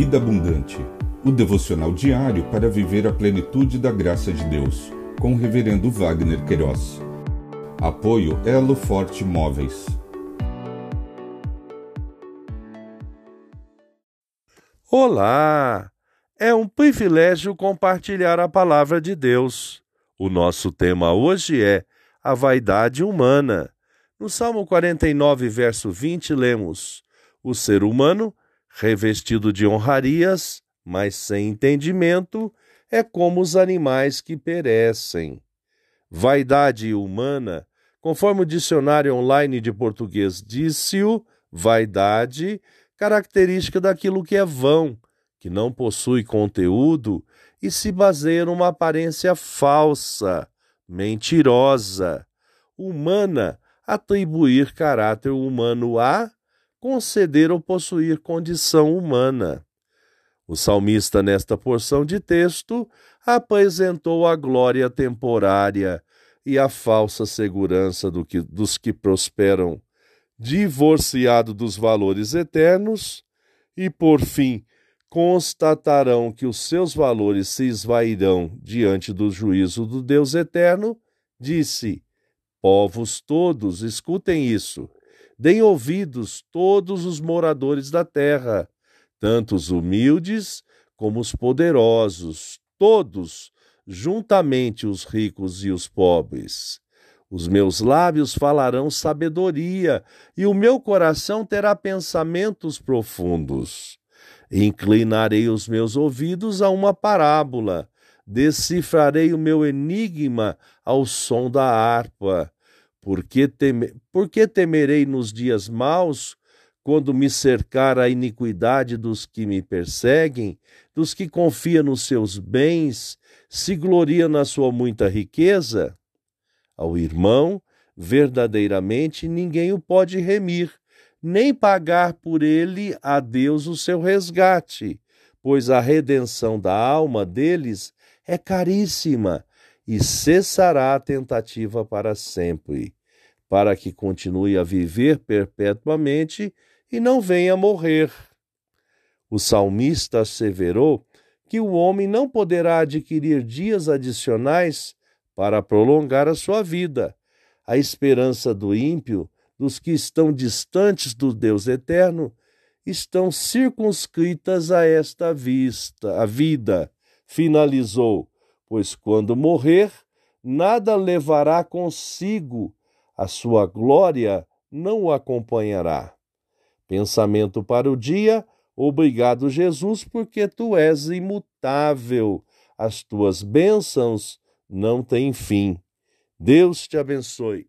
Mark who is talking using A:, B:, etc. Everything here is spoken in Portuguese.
A: Vida Abundante, o devocional diário para viver a plenitude da graça de Deus, com o Reverendo Wagner Queiroz. Apoio Elo Forte Móveis.
B: Olá! É um privilégio compartilhar a palavra de Deus. O nosso tema hoje é a vaidade humana. No Salmo 49, verso 20, lemos: O ser humano revestido de honrarias, mas sem entendimento, é como os animais que perecem. Vaidade humana, conforme o dicionário online de português disse-o, vaidade, característica daquilo que é vão, que não possui conteúdo e se baseia numa aparência falsa, mentirosa, humana, atribuir caráter humano a conceder ou possuir condição humana. O salmista, nesta porção de texto, apresentou a glória temporária e a falsa segurança do que, dos que prosperam, divorciado dos valores eternos, e, por fim, constatarão que os seus valores se esvairão diante do juízo do Deus eterno, disse: Povos todos, escutem isso. Deem ouvidos todos os moradores da terra, tanto os humildes como os poderosos, todos, juntamente os ricos e os pobres. Os meus lábios falarão sabedoria, e o meu coração terá pensamentos profundos. Inclinarei os meus ouvidos a uma parábola, decifrarei o meu enigma ao som da harpa por que, teme... Por que temerei nos dias maus, quando me cercar a iniquidade dos que me perseguem, dos que confiam nos seus bens, se gloria na sua muita riqueza? Ao irmão, verdadeiramente ninguém o pode remir, nem pagar por ele a Deus o seu resgate, pois a redenção da alma deles é caríssima e cessará a tentativa para sempre, para que continue a viver perpetuamente e não venha morrer. O salmista asseverou que o homem não poderá adquirir dias adicionais para prolongar a sua vida. A esperança do ímpio, dos que estão distantes do Deus eterno, estão circunscritas a esta vista, a vida, finalizou pois quando morrer, nada levará consigo, a sua glória não o acompanhará. Pensamento para o dia, obrigado, Jesus, porque tu és imutável, as tuas bênçãos não têm fim. Deus te abençoe.